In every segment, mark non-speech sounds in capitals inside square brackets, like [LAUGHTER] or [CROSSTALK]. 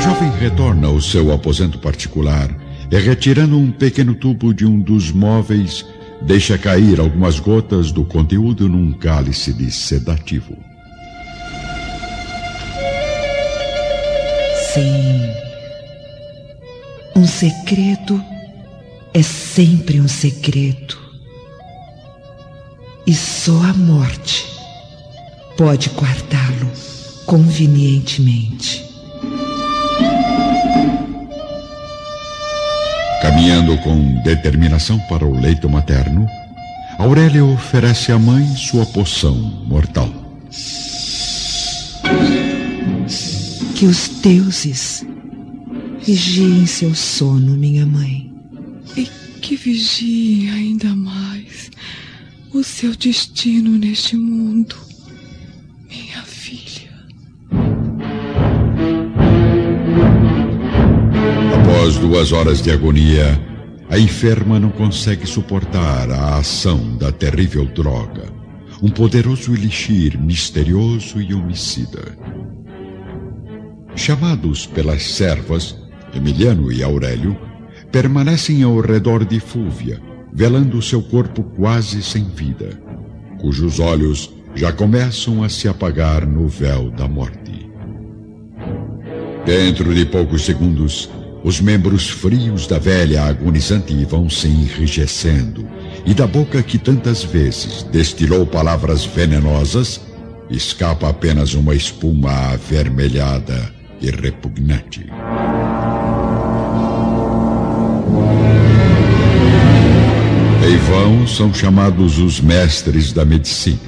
Jovem retorna ao seu aposento particular e, retirando um pequeno tubo de um dos móveis, deixa cair algumas gotas do conteúdo num cálice de sedativo. Sim. Um segredo é sempre um segredo. E só a morte pode guardá-lo convenientemente. Caminhando com determinação para o leito materno, Aurélia oferece à mãe sua poção mortal. Que os deuses vigiem seu sono, minha mãe. E que vigiem ainda mais o seu destino neste mundo, Após duas horas de agonia, a enferma não consegue suportar a ação da terrível droga, um poderoso elixir misterioso e homicida. Chamados pelas servas, Emiliano e Aurélio permanecem ao redor de Fúvia, velando seu corpo quase sem vida, cujos olhos já começam a se apagar no véu da morte. Dentro de poucos segundos, os membros frios da velha agonizante vão se enrijecendo, e da boca que tantas vezes destilou palavras venenosas, escapa apenas uma espuma avermelhada e repugnante. Em vão são chamados os mestres da medicina.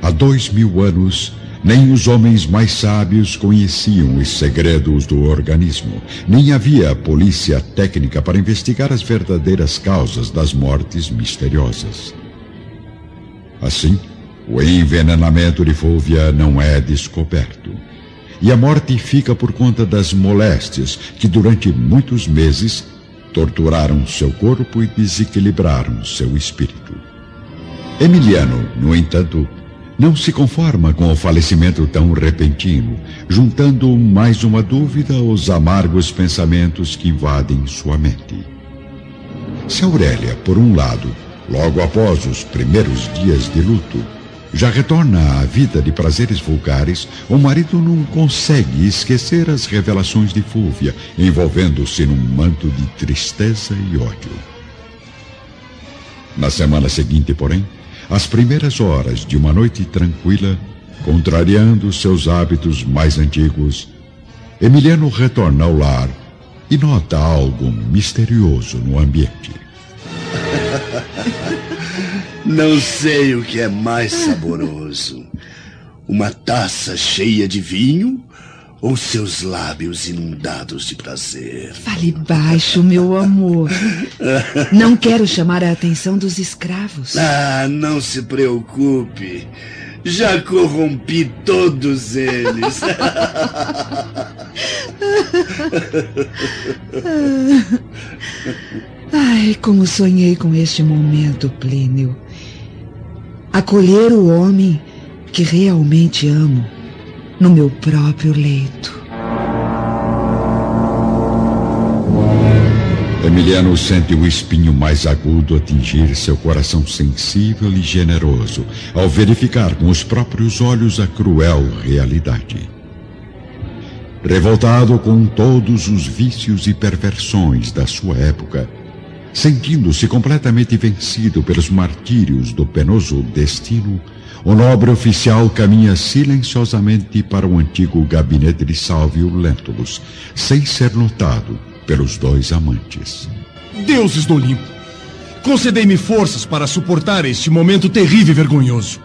Há dois mil anos, nem os homens mais sábios conheciam os segredos do organismo, nem havia polícia técnica para investigar as verdadeiras causas das mortes misteriosas. Assim, o envenenamento de Fúvia não é descoberto. E a morte fica por conta das moléstias que durante muitos meses torturaram seu corpo e desequilibraram seu espírito. Emiliano, no entanto, não se conforma com o falecimento tão repentino, juntando mais uma dúvida aos amargos pensamentos que invadem sua mente. Se Aurélia, por um lado, logo após os primeiros dias de luto, já retorna à vida de prazeres vulgares, o marido não consegue esquecer as revelações de Fúvia, envolvendo-se num manto de tristeza e ódio. Na semana seguinte, porém, às primeiras horas de uma noite tranquila, contrariando seus hábitos mais antigos, Emiliano retorna ao lar e nota algo misterioso no ambiente. [LAUGHS] Não sei o que é mais saboroso: uma taça cheia de vinho ou seus lábios inundados de prazer. Fale baixo, meu amor. Não quero chamar a atenção dos escravos. Ah, não se preocupe. Já corrompi todos eles. [LAUGHS] Ai, como sonhei com este momento, Plínio. Acolher o homem que realmente amo no meu próprio leito. Emiliano sente o espinho mais agudo atingir seu coração sensível e generoso ao verificar com os próprios olhos a cruel realidade. Revoltado com todos os vícios e perversões da sua época, Sentindo-se completamente vencido pelos martírios do penoso destino, o nobre oficial caminha silenciosamente para o antigo gabinete de Salvio Lentulus, sem ser notado pelos dois amantes. Deuses do Olimpo, concedei-me forças para suportar este momento terrível e vergonhoso.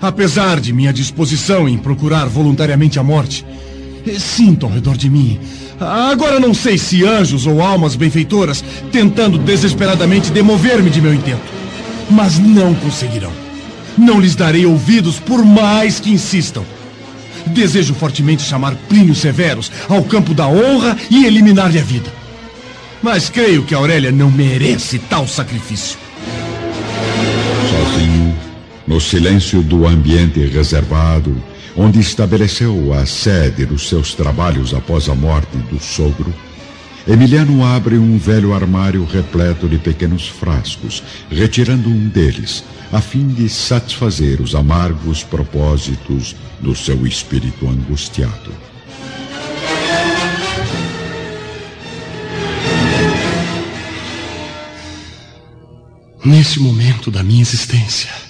Apesar de minha disposição em procurar voluntariamente a morte, sinto ao redor de mim Agora não sei se anjos ou almas benfeitoras tentando desesperadamente demover-me de meu intento. Mas não conseguirão. Não lhes darei ouvidos por mais que insistam. Desejo fortemente chamar Plínio Severus ao campo da honra e eliminar-lhe a vida. Mas creio que Aurélia não merece tal sacrifício. Sozinho, No silêncio do ambiente reservado, onde estabeleceu a sede dos seus trabalhos após a morte do sogro, Emiliano abre um velho armário repleto de pequenos frascos, retirando um deles, a fim de satisfazer os amargos propósitos do seu espírito angustiado. Nesse momento da minha existência,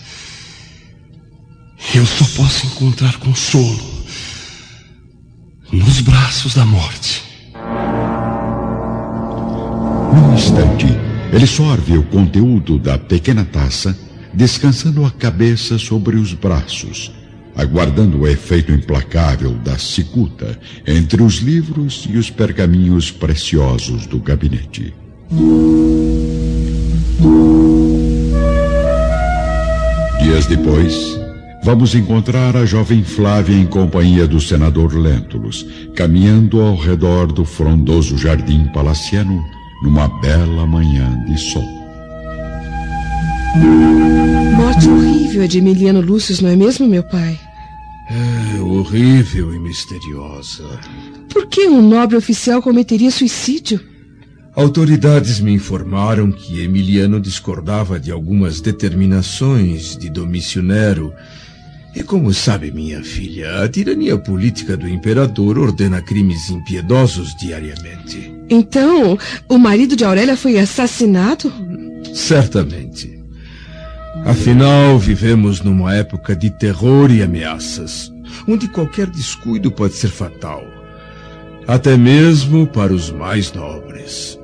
eu só posso encontrar consolo nos braços da morte. Num instante, ele sorve o conteúdo da pequena taça, descansando a cabeça sobre os braços, aguardando o efeito implacável da cicuta entre os livros e os pergaminhos preciosos do gabinete. Dias depois, vamos encontrar a jovem Flávia em companhia do senador Lentulus, caminhando ao redor do frondoso jardim palaciano numa bela manhã de sol. Morte horrível a de Emiliano Lúcio, não é mesmo, meu pai? É horrível e misteriosa. Por que um nobre oficial cometeria suicídio? Autoridades me informaram que Emiliano discordava de algumas determinações de Domício Nero. E como sabe minha filha, a tirania política do imperador ordena crimes impiedosos diariamente. Então, o marido de Aurélia foi assassinado? Certamente. Afinal, vivemos numa época de terror e ameaças, onde qualquer descuido pode ser fatal, até mesmo para os mais nobres.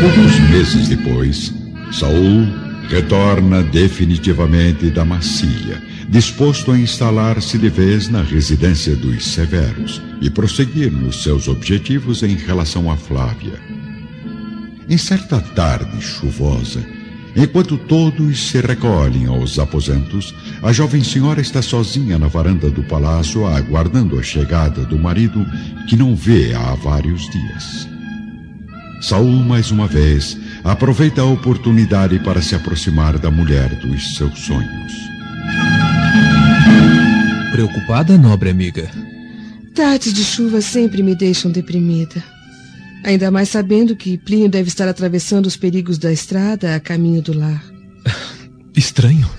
Poucos meses depois, Saul retorna definitivamente da Macília, disposto a instalar-se de vez na residência dos Severos e prosseguir nos seus objetivos em relação a Flávia. Em certa tarde chuvosa, enquanto todos se recolhem aos aposentos, a jovem senhora está sozinha na varanda do palácio, aguardando a chegada do marido que não vê há vários dias. Saul, mais uma vez, aproveita a oportunidade para se aproximar da mulher dos seus sonhos. Preocupada, nobre amiga? Tardes de chuva sempre me deixam deprimida. Ainda mais sabendo que Plínio deve estar atravessando os perigos da estrada a caminho do lar. [LAUGHS] Estranho.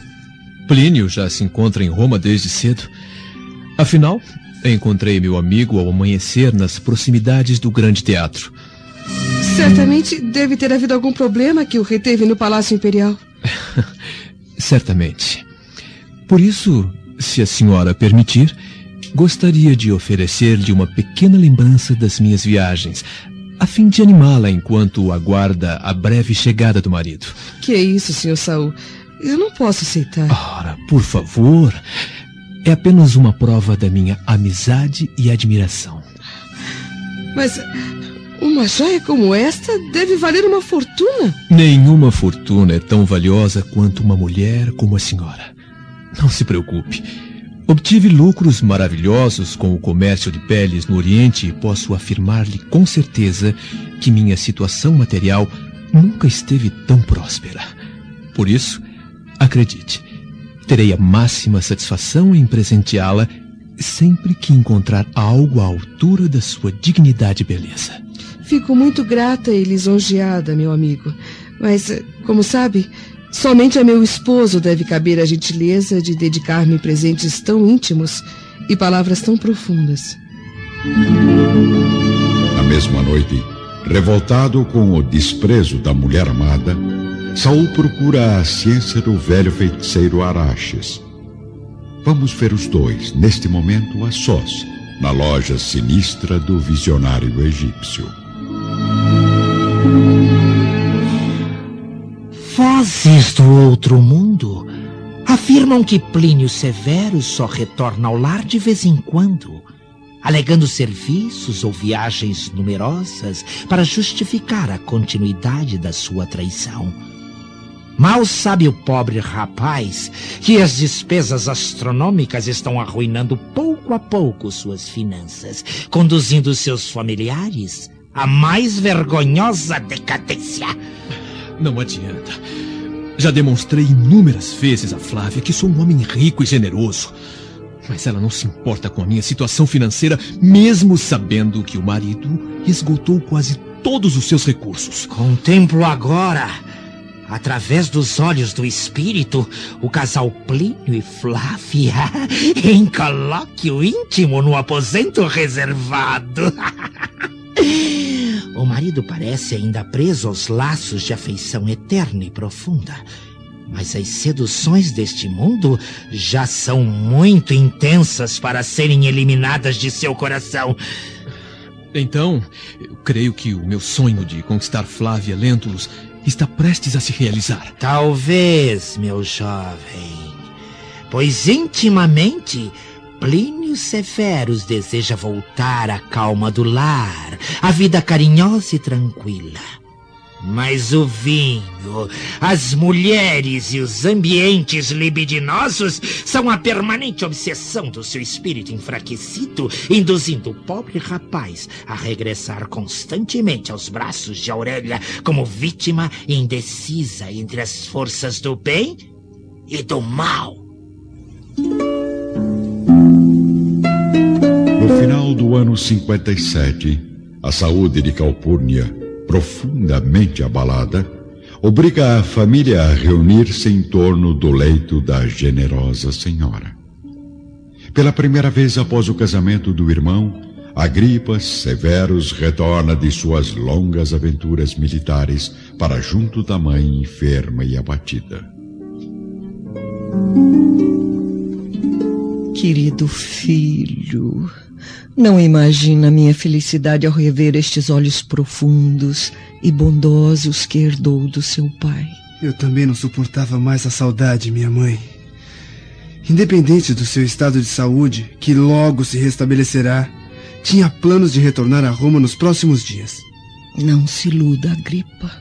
Plínio já se encontra em Roma desde cedo. Afinal, encontrei meu amigo ao amanhecer nas proximidades do grande teatro. Certamente deve ter havido algum problema que o reteve no Palácio Imperial. [LAUGHS] Certamente. Por isso, se a senhora permitir, gostaria de oferecer-lhe uma pequena lembrança das minhas viagens, a fim de animá-la enquanto aguarda a breve chegada do marido. Que é isso, Sr. Saul? Eu não posso aceitar. Ora, por favor. É apenas uma prova da minha amizade e admiração. Mas uma joia como esta deve valer uma fortuna. Nenhuma fortuna é tão valiosa quanto uma mulher como a senhora. Não se preocupe. Obtive lucros maravilhosos com o comércio de peles no Oriente e posso afirmar-lhe com certeza que minha situação material nunca esteve tão próspera. Por isso, acredite, terei a máxima satisfação em presenteá-la sempre que encontrar algo à altura da sua dignidade e beleza. Fico muito grata e lisonjeada, meu amigo. Mas, como sabe, somente a meu esposo deve caber a gentileza de dedicar-me presentes tão íntimos e palavras tão profundas. Na mesma noite, revoltado com o desprezo da mulher amada, Saul procura a ciência do velho feiticeiro Araches. Vamos ver os dois, neste momento, a sós, na loja sinistra do visionário egípcio. Vozes do outro mundo afirmam que Plínio Severo só retorna ao lar de vez em quando, alegando serviços ou viagens numerosas para justificar a continuidade da sua traição. Mal sabe o pobre rapaz que as despesas astronômicas estão arruinando pouco a pouco suas finanças, conduzindo seus familiares à mais vergonhosa decadência. Não adianta. Já demonstrei inúmeras vezes a Flávia que sou um homem rico e generoso. Mas ela não se importa com a minha situação financeira, mesmo sabendo que o marido esgotou quase todos os seus recursos. Contemplo agora, através dos olhos do espírito, o casal Plínio e Flávia [LAUGHS] em colóquio íntimo no aposento reservado. [LAUGHS] O marido parece ainda preso aos laços de afeição eterna e profunda. Mas as seduções deste mundo já são muito intensas para serem eliminadas de seu coração. Então, eu creio que o meu sonho de conquistar Flávia Lentulus está prestes a se realizar. Talvez, meu jovem. Pois intimamente, Plínio Severus deseja voltar à calma do lar, à vida carinhosa e tranquila. Mas o vinho, as mulheres e os ambientes libidinosos são a permanente obsessão do seu espírito enfraquecido, induzindo o pobre rapaz a regressar constantemente aos braços de Aurélia como vítima indecisa entre as forças do bem e do mal. No final do ano 57, a saúde de Calpurnia profundamente abalada, obriga a família a reunir-se em torno do leito da generosa senhora. Pela primeira vez após o casamento do irmão, Agripa Severus retorna de suas longas aventuras militares para junto da mãe enferma e abatida. Querido filho, não imagina minha felicidade ao rever estes olhos profundos e bondosos que herdou do seu pai. Eu também não suportava mais a saudade, minha mãe. Independente do seu estado de saúde, que logo se restabelecerá, tinha planos de retornar a Roma nos próximos dias. Não se iluda, Agripa,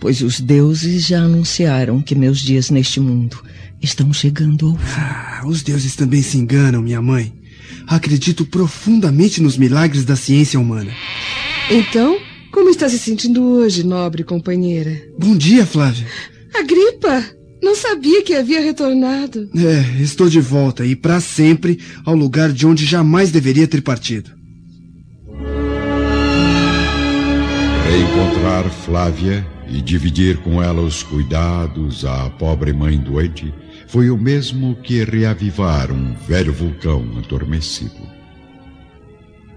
pois os deuses já anunciaram que meus dias neste mundo estão chegando ao fim. Ah, os deuses também se enganam, minha mãe. Acredito profundamente nos milagres da ciência humana. Então, como está se sentindo hoje, nobre companheira? Bom dia, Flávia. Agripa! Não sabia que havia retornado. É, estou de volta e para sempre ao lugar de onde jamais deveria ter partido. Reencontrar Flávia e dividir com ela os cuidados à pobre mãe doente foi o mesmo que reavivar um velho vulcão adormecido.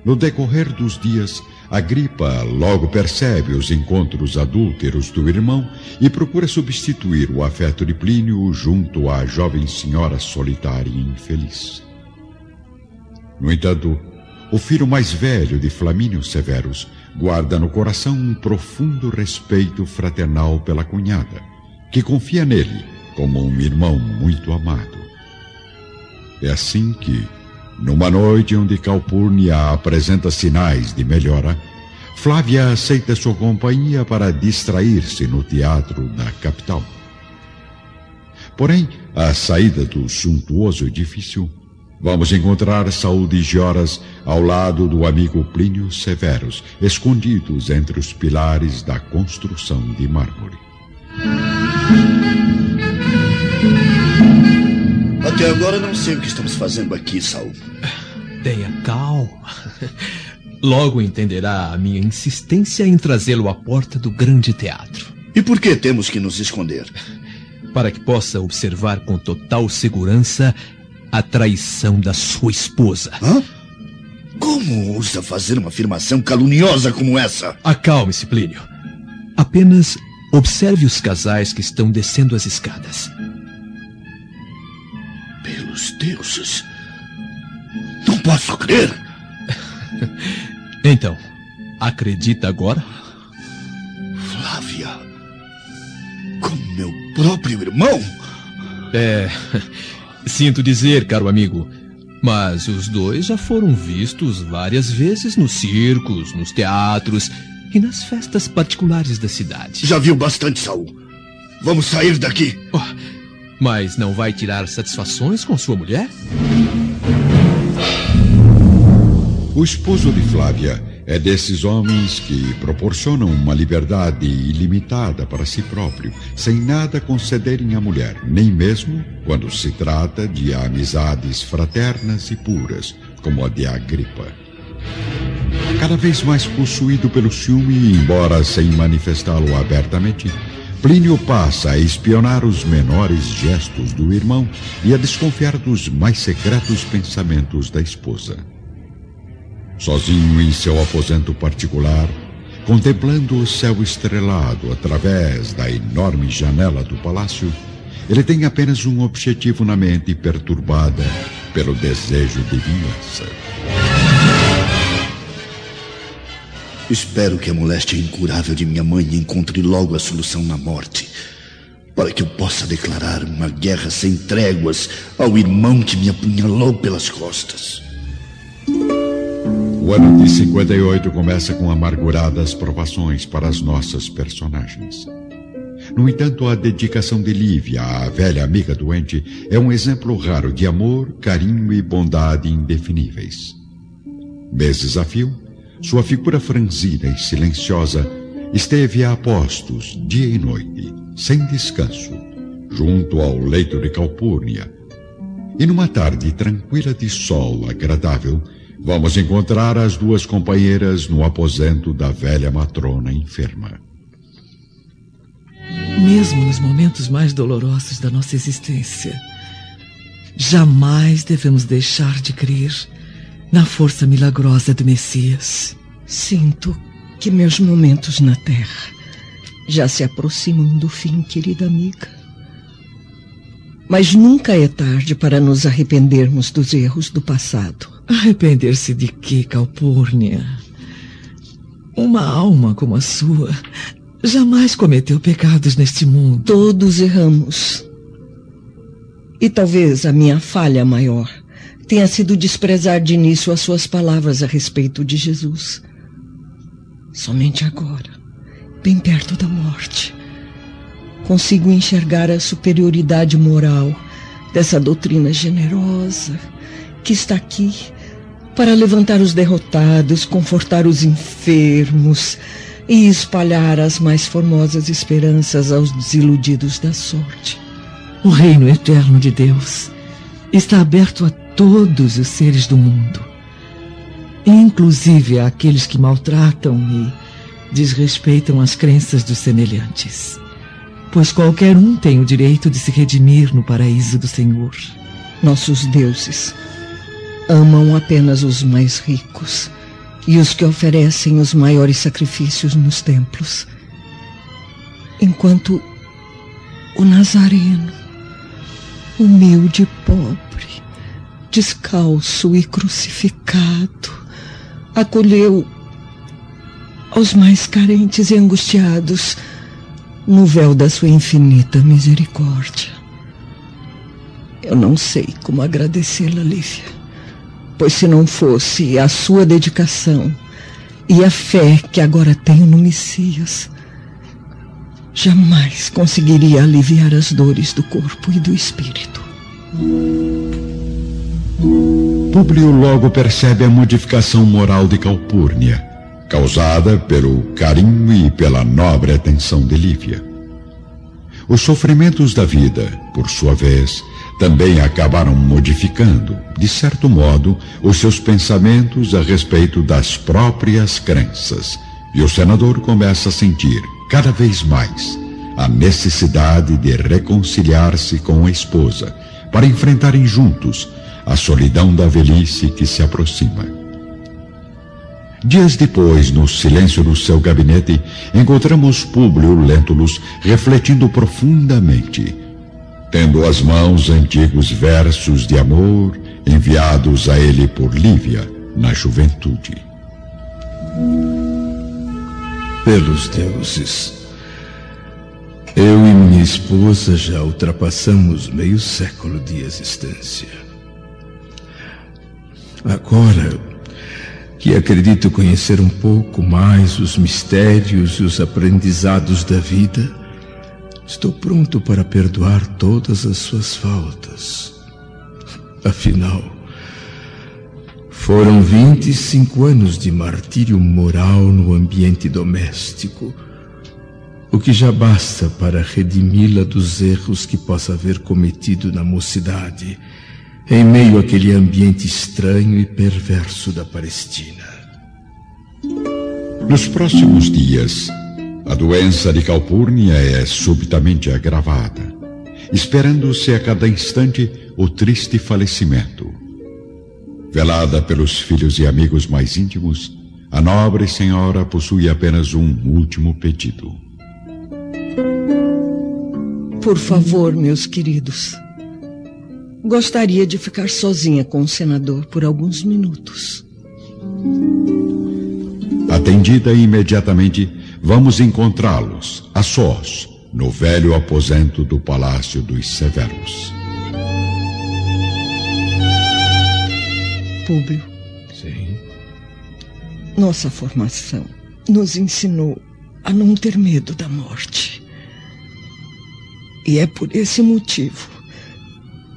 No decorrer dos dias, Agripa logo percebe os encontros adúlteros do irmão e procura substituir o afeto de Plínio junto à jovem senhora solitária e infeliz. No entanto, o filho mais velho de Flamínio Severus guarda no coração um profundo respeito fraternal pela cunhada, que confia nele como um irmão muito amado. É assim que, numa noite onde Calpurnia apresenta sinais de melhora, Flávia aceita sua companhia para distrair-se no teatro da capital. Porém, à saída do suntuoso edifício, vamos encontrar Saúl e Gioras ao lado do amigo Plínio Severus, escondidos entre os pilares da construção de mármore. Até agora não sei o que estamos fazendo aqui, Saul. Tenha calma. Logo entenderá a minha insistência em trazê-lo à porta do grande teatro. E por que temos que nos esconder? Para que possa observar com total segurança a traição da sua esposa. Hã? Como ousa fazer uma afirmação caluniosa como essa? Acalme-se, Plínio. Apenas observe os casais que estão descendo as escadas. Pelos deuses. Não posso crer. [LAUGHS] então, acredita agora? Flávia. Com meu próprio irmão? É. [LAUGHS] Sinto dizer, caro amigo, mas os dois já foram vistos várias vezes nos circos, nos teatros e nas festas particulares da cidade. Já viu bastante, Saul. Vamos sair daqui. Oh, mas não vai tirar satisfações com sua mulher? O esposo de Flávia É desses homens que proporcionam uma liberdade ilimitada para si próprio, sem nada concederem à mulher, nem mesmo quando se trata de amizades fraternas e puras, como a de Agripa. Cada vez mais possuído pelo ciúme, embora sem manifestá-lo abertamente, Plínio passa a espionar os menores gestos do irmão e a desconfiar dos mais secretos pensamentos da esposa. Sozinho em seu aposento particular, contemplando o céu estrelado através da enorme janela do palácio, ele tem apenas um objetivo na mente perturbada pelo desejo de vingança. Espero que a moléstia incurável de minha mãe encontre logo a solução na morte, para que eu possa declarar uma guerra sem tréguas ao irmão que me apunhalou pelas costas. O ano de 58 começa com amarguradas provações para as nossas personagens. No entanto, a dedicação de Lívia à velha amiga doente é um exemplo raro de amor, carinho e bondade indefiníveis. Meses a fio, sua figura franzida e silenciosa esteve a postos dia e noite, sem descanso, junto ao leito de Calpurnia. E numa tarde tranquila de sol agradável, vamos encontrar as duas companheiras no aposento da velha matrona enferma. Mesmo nos momentos mais dolorosos da nossa existência, jamais devemos deixar de crer na força milagrosa do Messias. Sinto que meus momentos na Terra já se aproximam do fim, querida amiga. Mas nunca é tarde para nos arrependermos dos erros do passado. Arrepender-se de que, Calpurnia? Uma alma como a sua jamais cometeu pecados neste mundo. Todos erramos. E talvez a minha falha maior tenha sido desprezar de início as suas palavras a respeito de Jesus. Somente agora, bem perto da morte, consigo enxergar a superioridade moral dessa doutrina generosa que está aqui para levantar os derrotados, confortar os enfermos e espalhar as mais formosas esperanças aos desiludidos da sorte. O reino eterno de Deus está aberto a todos os seres do mundo, inclusive àqueles que maltratam e desrespeitam as crenças dos semelhantes. Pois qualquer um tem o direito de se redimir no paraíso do Senhor. Nossos deuses amam apenas os mais ricos e os que oferecem os maiores sacrifícios nos templos. Enquanto o Nazareno, humilde e pobre, descalço e crucificado, acolheu aos mais carentes e angustiados no véu da sua infinita misericórdia. Eu não sei como agradecê-la, Lívia, pois se não fosse a sua dedicação e a fé que agora tenho no Messias, jamais conseguiria aliviar as dores do corpo e do espírito. Públio logo percebe a modificação moral de Calpurnia, causada pelo carinho e pela nobre atenção de Lívia. Os sofrimentos da vida, por sua vez, também acabaram modificando, de certo modo, os seus pensamentos a respeito das próprias crenças, e o senador começa a sentir, cada vez mais, a necessidade de reconciliar-se com a esposa, para enfrentarem juntos a solidão da velhice que se aproxima. Dias depois, no silêncio do seu gabinete, encontramos Públio Lentulus refletindo profundamente, tendo às mãos antigos versos de amor enviados a ele por Lívia na juventude. Pelos deuses, eu e minha esposa já ultrapassamos meio século de existência. Agora que acredito conhecer um pouco mais os mistérios e os aprendizados da vida, estou pronto para perdoar todas as suas faltas. Afinal, Foram 25 anos de martírio moral no ambiente doméstico, o que já basta para redimi-la dos erros que possa haver cometido na mocidade, em meio àquele ambiente estranho e perverso da Palestina. Nos próximos dias, a doença de Calpurnia é subitamente agravada, esperando-se a cada instante o triste falecimento. Velada pelos filhos e amigos mais íntimos, a nobre senhora possui apenas um último pedido. Por favor, meus queridos. Gostaria de ficar sozinha com o senador por alguns minutos. Atendida imediatamente, vamos encontrá-los, a sós, no velho aposento do Palácio dos Severos. Públio. Sim. Nossa formação nos ensinou a não ter medo da morte. E é por esse motivo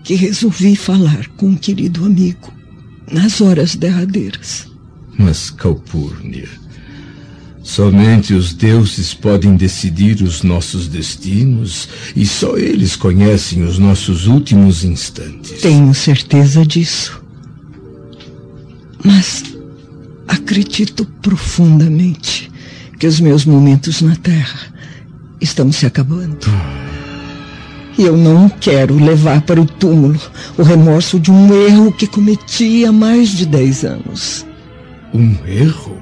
que resolvi falar com um querido amigo nas horas derradeiras. Mas, Calpurnia, somente os deuses podem decidir os nossos destinos e só eles conhecem os nossos últimos instantes. Tenho certeza disso. Mas acredito profundamente que os meus momentos na Terra estão se acabando. E eu não quero levar para o túmulo o remorso de um erro que cometi há mais de dez anos. Um erro?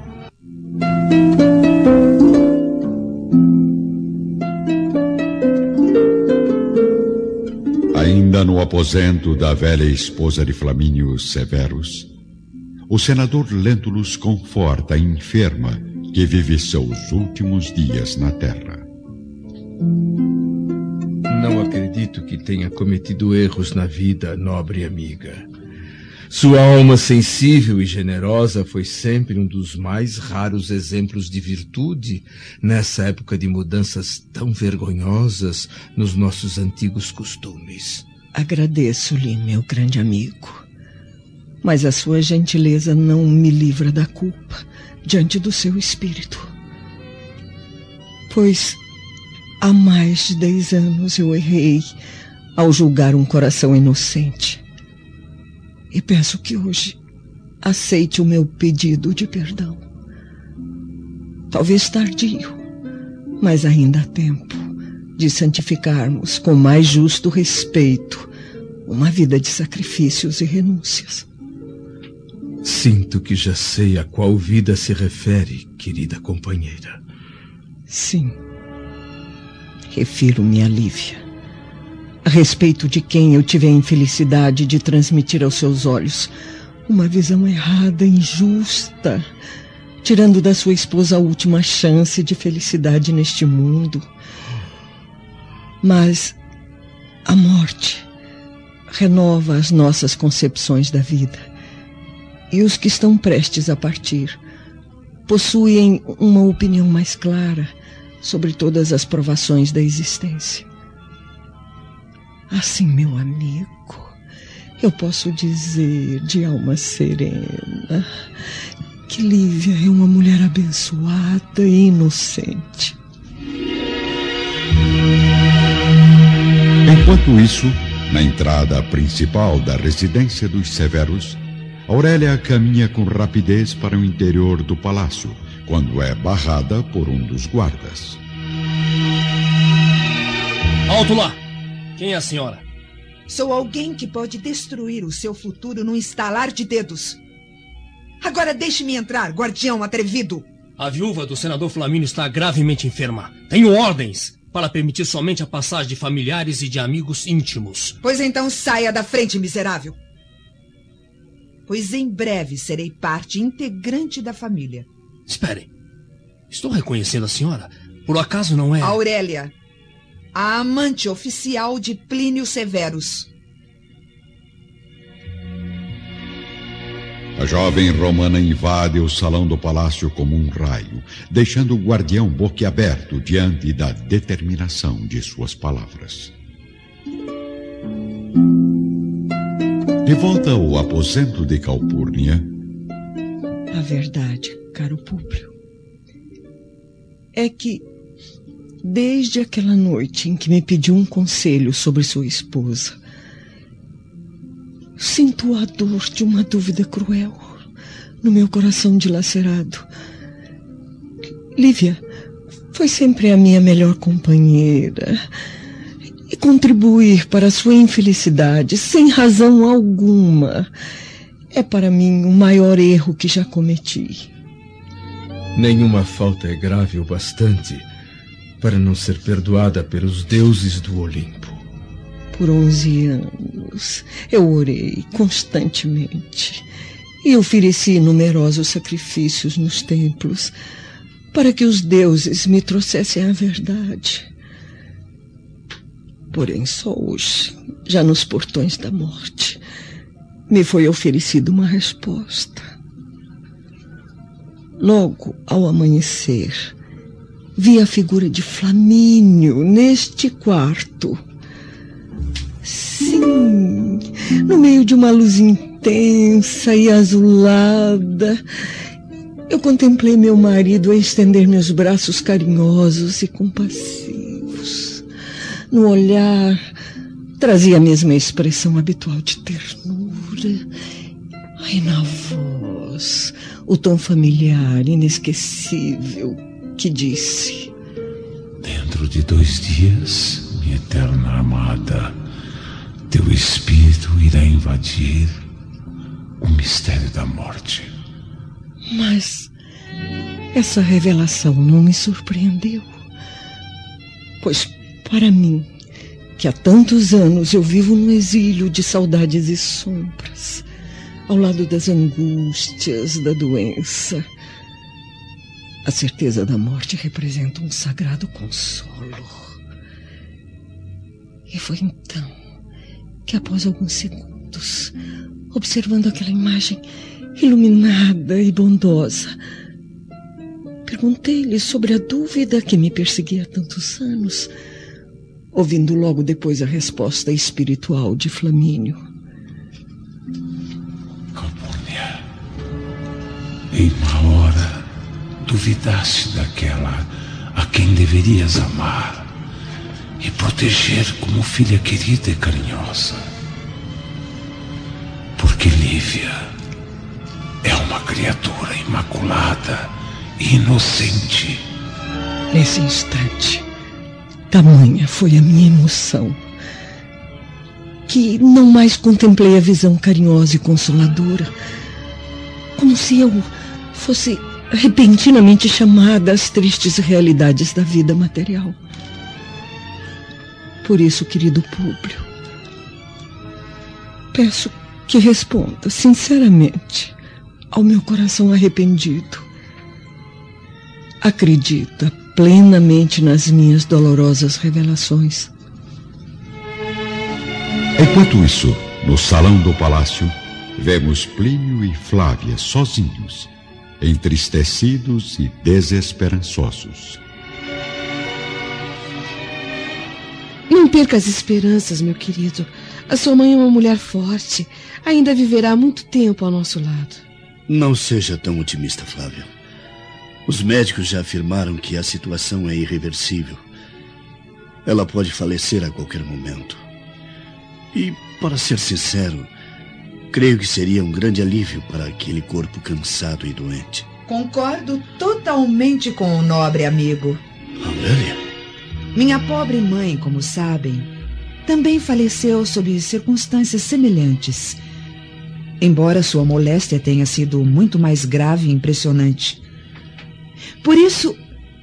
Ainda no aposento da velha esposa de Flamínio Severus, o senador Lentulus conforta a enferma que vive seus últimos dias na terra. Acredito que tenha cometido erros na vida, nobre amiga. Sua alma sensível e generosa foi sempre um dos mais raros exemplos de virtude nessa época de mudanças tão vergonhosas nos nossos antigos costumes. Agradeço-lhe, meu grande amigo. Mas a sua gentileza não me livra da culpa diante do seu espírito. Pois há mais de dez anos eu errei ao julgar um coração inocente. E peço que hoje aceite o meu pedido de perdão. Talvez tardio, mas ainda há tempo de santificarmos com mais justo respeito uma vida de sacrifícios e renúncias. Sinto que já sei a qual vida se refere, querida companheira. Sim. Refiro-me a Lívia, a respeito de quem eu tive a infelicidade de transmitir aos seus olhos uma visão errada, injusta, tirando da sua esposa a última chance de felicidade neste mundo. Mas a morte renova as nossas concepções da vida. E os que estão prestes a partir possuem uma opinião mais clara sobre todas as provações da existência. Assim, meu amigo, eu posso dizer de alma serena que Lívia é uma mulher abençoada e inocente. Enquanto isso, na entrada principal da residência dos Severos, Aurélia caminha com rapidez para o interior do palácio, quando é barrada por um dos guardas. Alto lá! Quem é a senhora? Sou alguém que pode destruir o seu futuro num estalar de dedos. Agora deixe-me entrar, guardião atrevido. A viúva do senador Flamínio está gravemente enferma. Tenho ordens para permitir somente a passagem de familiares e de amigos íntimos. Pois então saia da frente, miserável. Pois em breve serei parte integrante da família. Espere. Estou reconhecendo a senhora. Por acaso não é. Aurélia, a amante oficial de Plínio Severus. A jovem romana invade o salão do palácio como um raio, deixando o guardião boquiaberto diante da determinação de suas palavras. De volta ao aposento de Calpurnia, A verdade, caro Públio, é que desde aquela noite em que me pediu um conselho sobre sua esposa, sinto a dor de uma dúvida cruel no meu coração dilacerado. Lívia foi sempre a minha melhor companheira e contribuir para sua infelicidade sem razão alguma é para mim o maior erro que já cometi. Nenhuma falta é grave o bastante para não ser perdoada pelos deuses do Olimpo. Por onze anos eu orei constantemente e ofereci numerosos sacrifícios nos templos para que os deuses me trouxessem a verdade. Porém, só hoje, já nos portões da morte, me foi oferecida uma resposta. Logo ao amanhecer, vi a figura de Flamínio neste quarto. Sim, no meio de uma luz intensa e azulada, eu contemplei meu marido a estender meus braços carinhosos e compassivos. No olhar, trazia a mesma expressão habitual de ternura. E na voz, o tom familiar, inesquecível, que disse: Dentro de dois dias, minha eterna amada, teu espírito irá invadir o mistério da morte. Mas essa revelação não me surpreendeu. Pois, para mim, que há tantos anos eu vivo no exílio de saudades e sombras, ao lado das angústias da doença, a certeza da morte representa um sagrado consolo. E foi então que, após alguns segundos, observando aquela imagem iluminada e bondosa, perguntei-lhe sobre a dúvida que me perseguia há tantos anos, ouvindo logo depois a resposta espiritual de Flamínio. Em uma hora duvidaste daquela a quem deverias amar e proteger como filha querida e carinhosa. Porque Lívia é uma criatura imaculada e inocente. Nesse instante, tamanha foi a minha emoção que não mais contemplei a visão carinhosa e consoladora, como se eu fosse repentinamente chamada às tristes realidades da vida material. Por isso, querido Públio, peço que responda sinceramente ao meu coração arrependido. Acredita plenamente nas minhas dolorosas revelações. Enquanto isso, no salão do palácio, vemos Plínio e Flávia sozinhos entristecidos e desesperançosos. Não perca as esperanças, meu querido. A sua mãe é uma mulher forte. Ainda viverá muito tempo ao nosso lado. Não seja tão otimista, Flávio. Os médicos já afirmaram que a situação é irreversível. Ela pode falecer a qualquer momento. E, para ser sincero, Creio que seria um grande alívio para aquele corpo cansado e doente. Concordo totalmente com o nobre amigo. Aurélia? Minha pobre mãe, como sabem, também faleceu sob circunstâncias semelhantes. Embora sua moléstia tenha sido muito mais grave e impressionante. Por isso,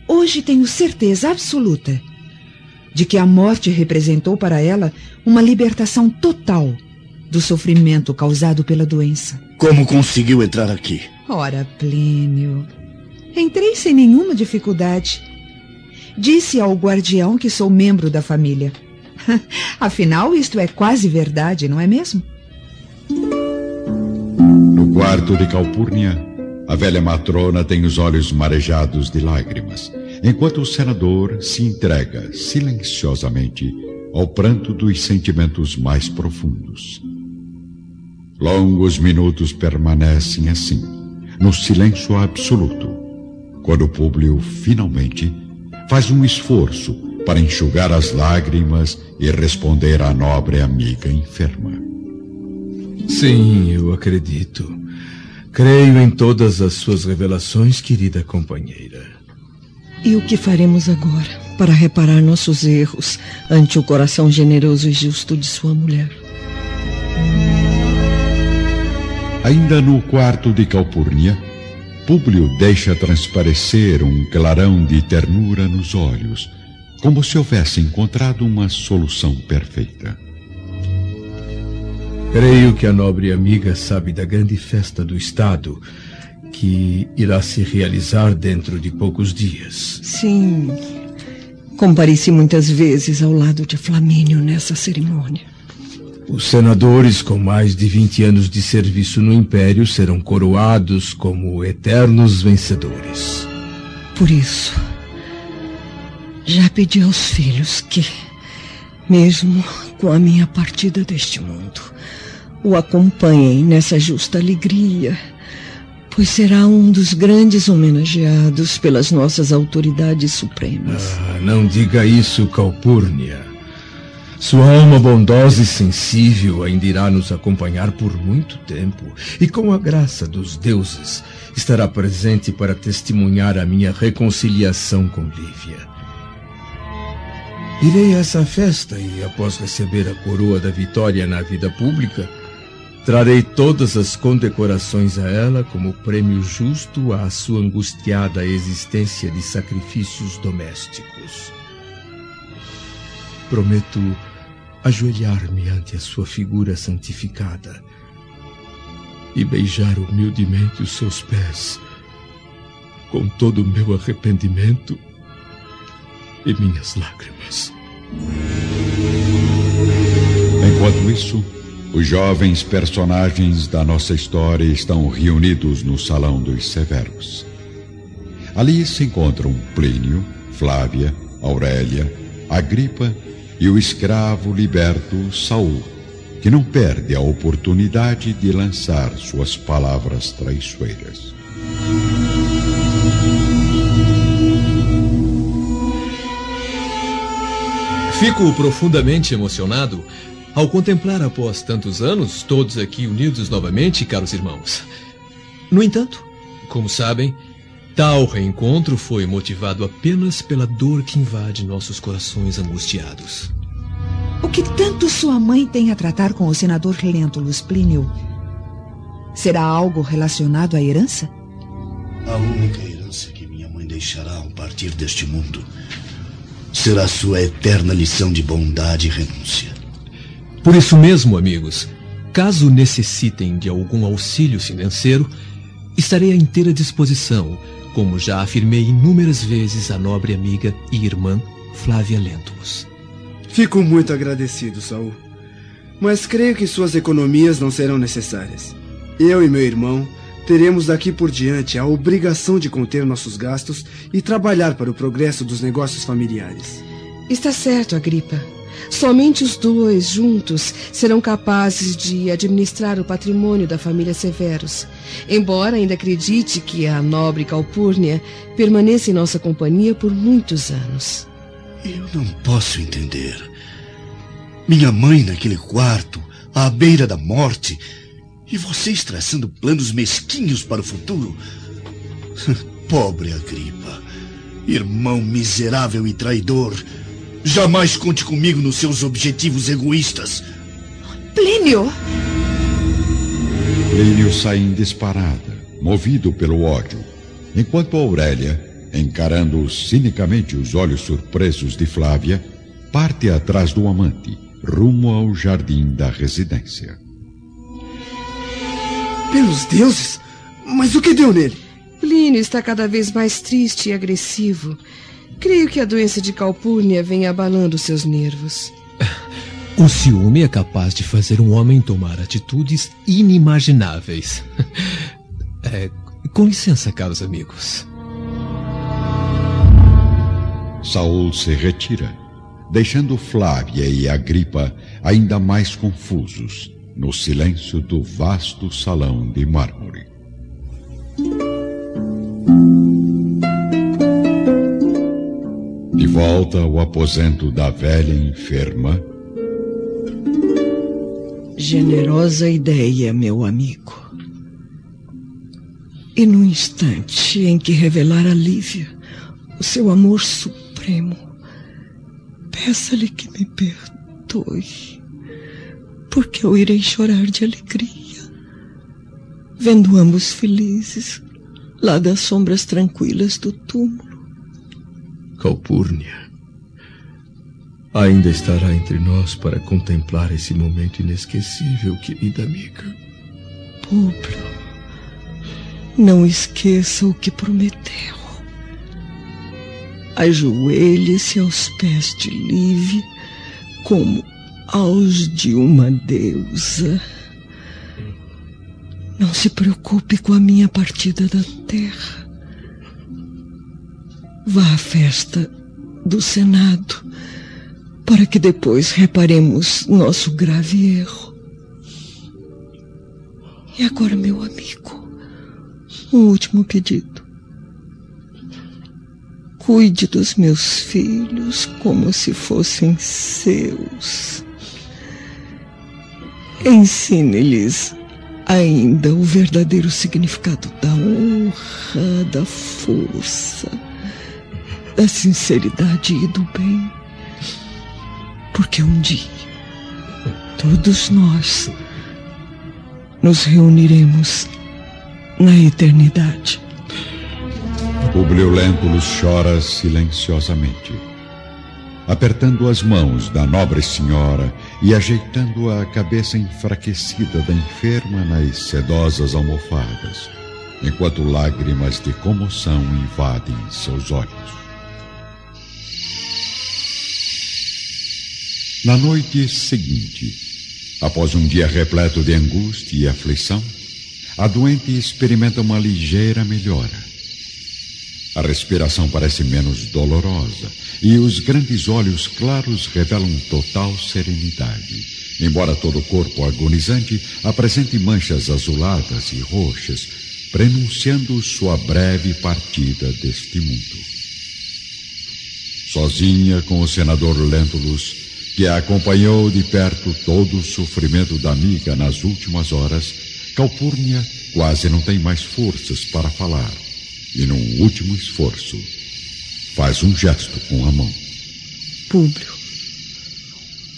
hoje tenho certeza absoluta de que a morte representou para ela uma libertação total do sofrimento causado pela doença. Como conseguiu entrar aqui? Ora, Plínio. Entrei sem nenhuma dificuldade. Disse ao guardião que sou membro da família. [LAUGHS] Afinal, isto é quase verdade, não é mesmo? No quarto de Calpurnia, a velha matrona tem os olhos marejados de lágrimas, enquanto o senador se entrega silenciosamente ao pranto dos sentimentos mais profundos. Longos minutos permanecem assim, no silêncio absoluto, quando Públio finalmente faz um esforço para enxugar as lágrimas e responder à nobre amiga enferma. Sim, eu acredito. Creio em todas as suas revelações, querida companheira. E o que faremos agora para reparar nossos erros ante o coração generoso e justo de sua mulher? Ainda no quarto de Calpurnia, Públio deixa transparecer um clarão de ternura nos olhos, como se houvesse encontrado uma solução perfeita. Creio que a nobre amiga sabe da grande festa do Estado que irá se realizar dentro de poucos dias. Sim. Compareci muitas vezes ao lado de Flamínio nessa cerimônia. Os senadores com mais de 20 anos de serviço no Império serão coroados como eternos vencedores. Por isso, já pedi aos filhos que, mesmo com a minha partida deste mundo, o acompanhem nessa justa alegria, pois será um dos grandes homenageados pelas nossas autoridades supremas. Ah, não diga isso, Calpurnia. Sua alma bondosa e sensível ainda irá nos acompanhar por muito tempo, e com a graça dos deuses, estará presente para testemunhar a minha reconciliação com Lívia. Irei a essa festa e, após receber a coroa da vitória na vida pública, Trarei todas as condecorações a ela como prêmio justo à sua angustiada existência de sacrifícios domésticos. Prometo ajoelhar-me ante a sua figura santificada e beijar humildemente os seus pés, com todo o meu arrependimento e minhas lágrimas. Enquanto isso, os jovens personagens da nossa história estão reunidos no Salão dos Severos. Ali se encontram Plínio, Flávia, Aurélia, Agripa e o escravo liberto Saul, que não perde a oportunidade de lançar suas palavras traiçoeiras. Fico profundamente emocionado ao contemplar após tantos anos todos aqui unidos novamente, caros irmãos. No entanto, como sabem, tal reencontro foi motivado apenas pela dor que invade nossos corações angustiados. O que tanto sua mãe tem a tratar com o senador Lentulus Plínio? Será algo relacionado à herança? A única herança que minha mãe deixará ao partir deste mundo será sua eterna lição de bondade e renúncia. Por isso mesmo, amigos, caso necessitem de algum auxílio financeiro, estarei à inteira disposição, como já afirmei inúmeras vezes à nobre amiga e irmã Flávia Lentulus. Fico muito agradecido, Saul. Mas creio que suas economias não serão necessárias. Eu e meu irmão teremos daqui por diante a obrigação de conter nossos gastos e trabalhar para o progresso dos negócios familiares. Está certo, Agripa. Somente os dois juntos serão capazes de administrar o patrimônio da família Severos. Embora ainda acredite que a nobre Calpurnia permaneça em nossa companhia por muitos anos. Eu não posso entender. Minha mãe naquele quarto, à beira da morte, e vocês traçando planos mesquinhos para o futuro. [LAUGHS] Pobre Agripa, irmão miserável e traidor. Jamais conte comigo nos seus objetivos egoístas. Plínio! Plínio sai em disparada, movido pelo ódio, enquanto Aurélia, encarando cinicamente os olhos surpresos de Flávia, parte atrás do amante, rumo ao jardim da residência. Pelos deuses! Mas o que deu nele? Plínio está cada vez mais triste e agressivo. Creio que a doença de Calpurnia vem abalando seus nervos. O ciúme é capaz de fazer um homem tomar atitudes inimagináveis. [LAUGHS] É, com licença, caros amigos. Saul se retira, deixando Flávia e Agripa ainda mais confusos no silêncio do vasto salão de mármore. Volta ao aposento da velha enferma. Generosa ideia, meu amigo. E no instante em que revelar a Lívia o seu amor supremo, peça-lhe que me perdoe, porque eu irei chorar de alegria, vendo ambos felizes lá das sombras tranquilas do túmulo. Calpurnia, ainda estará entre nós para contemplar esse momento inesquecível, querida amiga. Públio, não esqueça o que prometeu. Ajoelhe-se aos pés de Live como aos de uma deusa. Não se preocupe com a minha partida da terra. Vá à festa do Senado, para que depois reparemos nosso grave erro. E agora, meu amigo, um último pedido. Cuide dos meus filhos como se fossem seus. Ensine-lhes ainda o verdadeiro significado da honra, da força da sinceridade e do bem. Porque um dia, todos nós nos reuniremos na eternidade. Publio Lentulus chora silenciosamente, apertando as mãos da nobre senhora e ajeitando a cabeça enfraquecida da enferma nas sedosas almofadas, enquanto lágrimas de comoção invadem seus olhos. Na noite seguinte, após um dia repleto de angústia e aflição, a doente experimenta uma ligeira melhora. A respiração parece menos dolorosa e os grandes olhos claros revelam total serenidade, embora todo o corpo agonizante apresente manchas azuladas e roxas, prenunciando sua breve partida deste mundo. Sozinha com o senador Lentulus, que acompanhou de perto todo o sofrimento da amiga nas últimas horas, Calpurnia quase não tem mais forças para falar. E num último esforço, faz um gesto com a mão. Públio,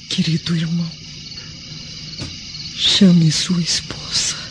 querido irmão, chame sua esposa.